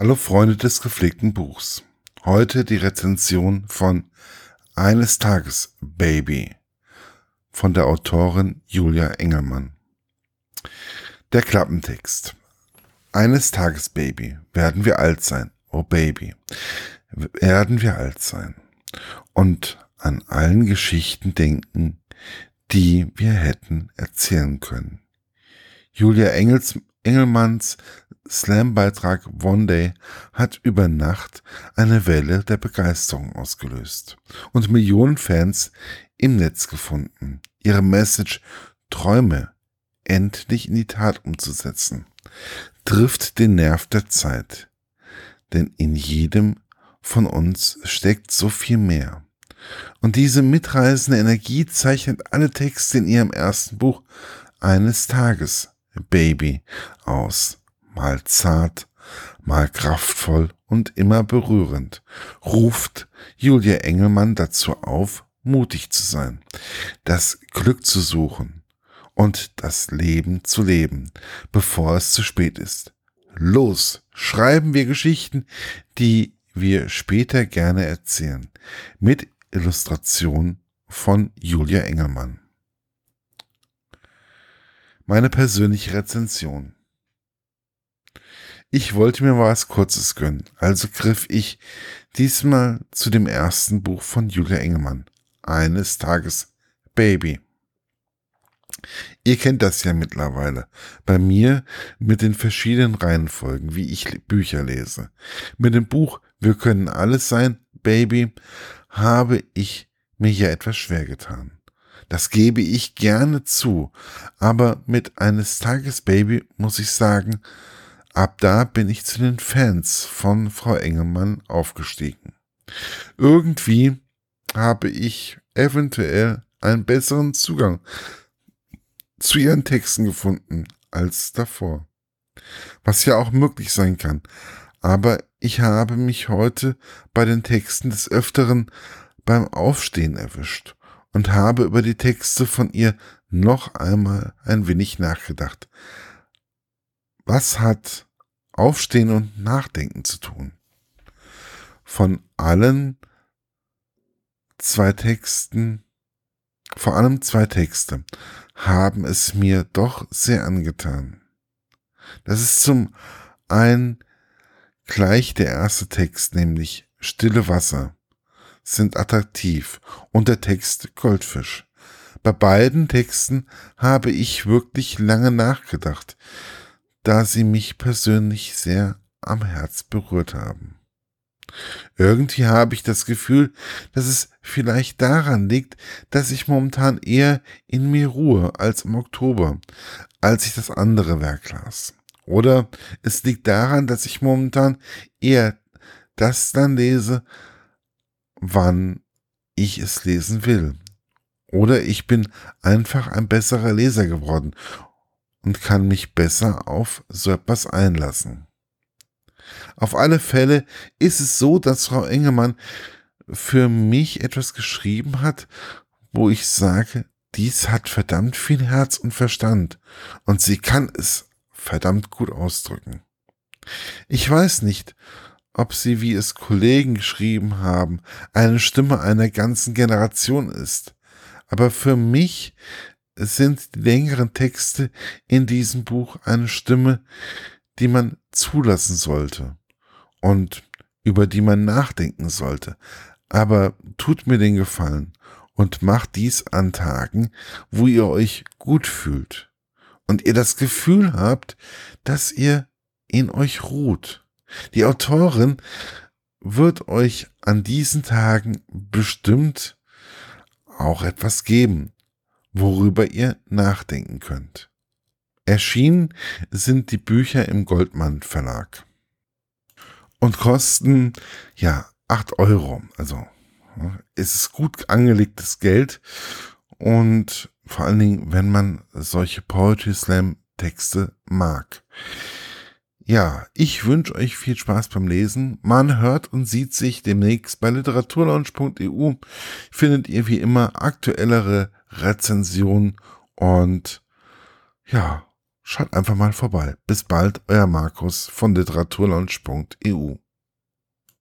Hallo Freunde des gepflegten Buchs. Heute die Rezension von Eines Tages Baby von der Autorin Julia Engelmann. Der Klappentext. Eines Tages Baby werden wir alt sein. Oh Baby. Werden wir alt sein. Und an allen Geschichten denken, die wir hätten erzählen können. Julia Engels, Engelmanns Slam-Beitrag One Day hat über Nacht eine Welle der Begeisterung ausgelöst und Millionen Fans im Netz gefunden, ihre Message Träume endlich in die Tat umzusetzen, trifft den Nerv der Zeit. Denn in jedem von uns steckt so viel mehr. Und diese mitreißende Energie zeichnet alle Texte in ihrem ersten Buch eines Tages, Baby, aus mal zart, mal kraftvoll und immer berührend, ruft Julia Engelmann dazu auf, mutig zu sein, das Glück zu suchen und das Leben zu leben, bevor es zu spät ist. Los, schreiben wir Geschichten, die wir später gerne erzählen, mit Illustration von Julia Engelmann. Meine persönliche Rezension. Ich wollte mir was Kurzes gönnen, also griff ich diesmal zu dem ersten Buch von Julia Engelmann. Eines Tages Baby. Ihr kennt das ja mittlerweile. Bei mir mit den verschiedenen Reihenfolgen, wie ich Bücher lese. Mit dem Buch Wir können alles sein, Baby, habe ich mir ja etwas schwer getan. Das gebe ich gerne zu. Aber mit eines Tages Baby muss ich sagen, Ab da bin ich zu den Fans von Frau Engelmann aufgestiegen. Irgendwie habe ich eventuell einen besseren Zugang zu ihren Texten gefunden als davor. Was ja auch möglich sein kann. Aber ich habe mich heute bei den Texten des Öfteren beim Aufstehen erwischt und habe über die Texte von ihr noch einmal ein wenig nachgedacht. Was hat Aufstehen und Nachdenken zu tun? Von allen zwei Texten, vor allem zwei Texte, haben es mir doch sehr angetan. Das ist zum einen gleich der erste Text, nämlich Stille Wasser, sind attraktiv und der Text Goldfisch. Bei beiden Texten habe ich wirklich lange nachgedacht da sie mich persönlich sehr am Herz berührt haben. Irgendwie habe ich das Gefühl, dass es vielleicht daran liegt, dass ich momentan eher in mir ruhe als im Oktober, als ich das andere Werk las. Oder es liegt daran, dass ich momentan eher das dann lese, wann ich es lesen will. Oder ich bin einfach ein besserer Leser geworden und kann mich besser auf so etwas einlassen. Auf alle Fälle ist es so, dass Frau Engemann für mich etwas geschrieben hat, wo ich sage, dies hat verdammt viel Herz und Verstand und sie kann es verdammt gut ausdrücken. Ich weiß nicht, ob sie, wie es Kollegen geschrieben haben, eine Stimme einer ganzen Generation ist. Aber für mich sind die längeren Texte in diesem Buch eine Stimme, die man zulassen sollte und über die man nachdenken sollte. Aber tut mir den Gefallen und macht dies an Tagen, wo ihr euch gut fühlt und ihr das Gefühl habt, dass ihr in euch ruht. Die Autorin wird euch an diesen Tagen bestimmt auch etwas geben, worüber ihr nachdenken könnt. Erschienen sind die Bücher im Goldmann Verlag und kosten ja acht Euro. Also es ist gut angelegtes Geld und vor allen Dingen, wenn man solche Poetry Slam Texte mag. Ja, ich wünsche euch viel Spaß beim Lesen. Man hört und sieht sich demnächst bei literaturlaunch.eu. Findet ihr wie immer aktuellere Rezension und ja, Schaut einfach mal vorbei. Bis bald, euer Markus von literaturlaunch.eu.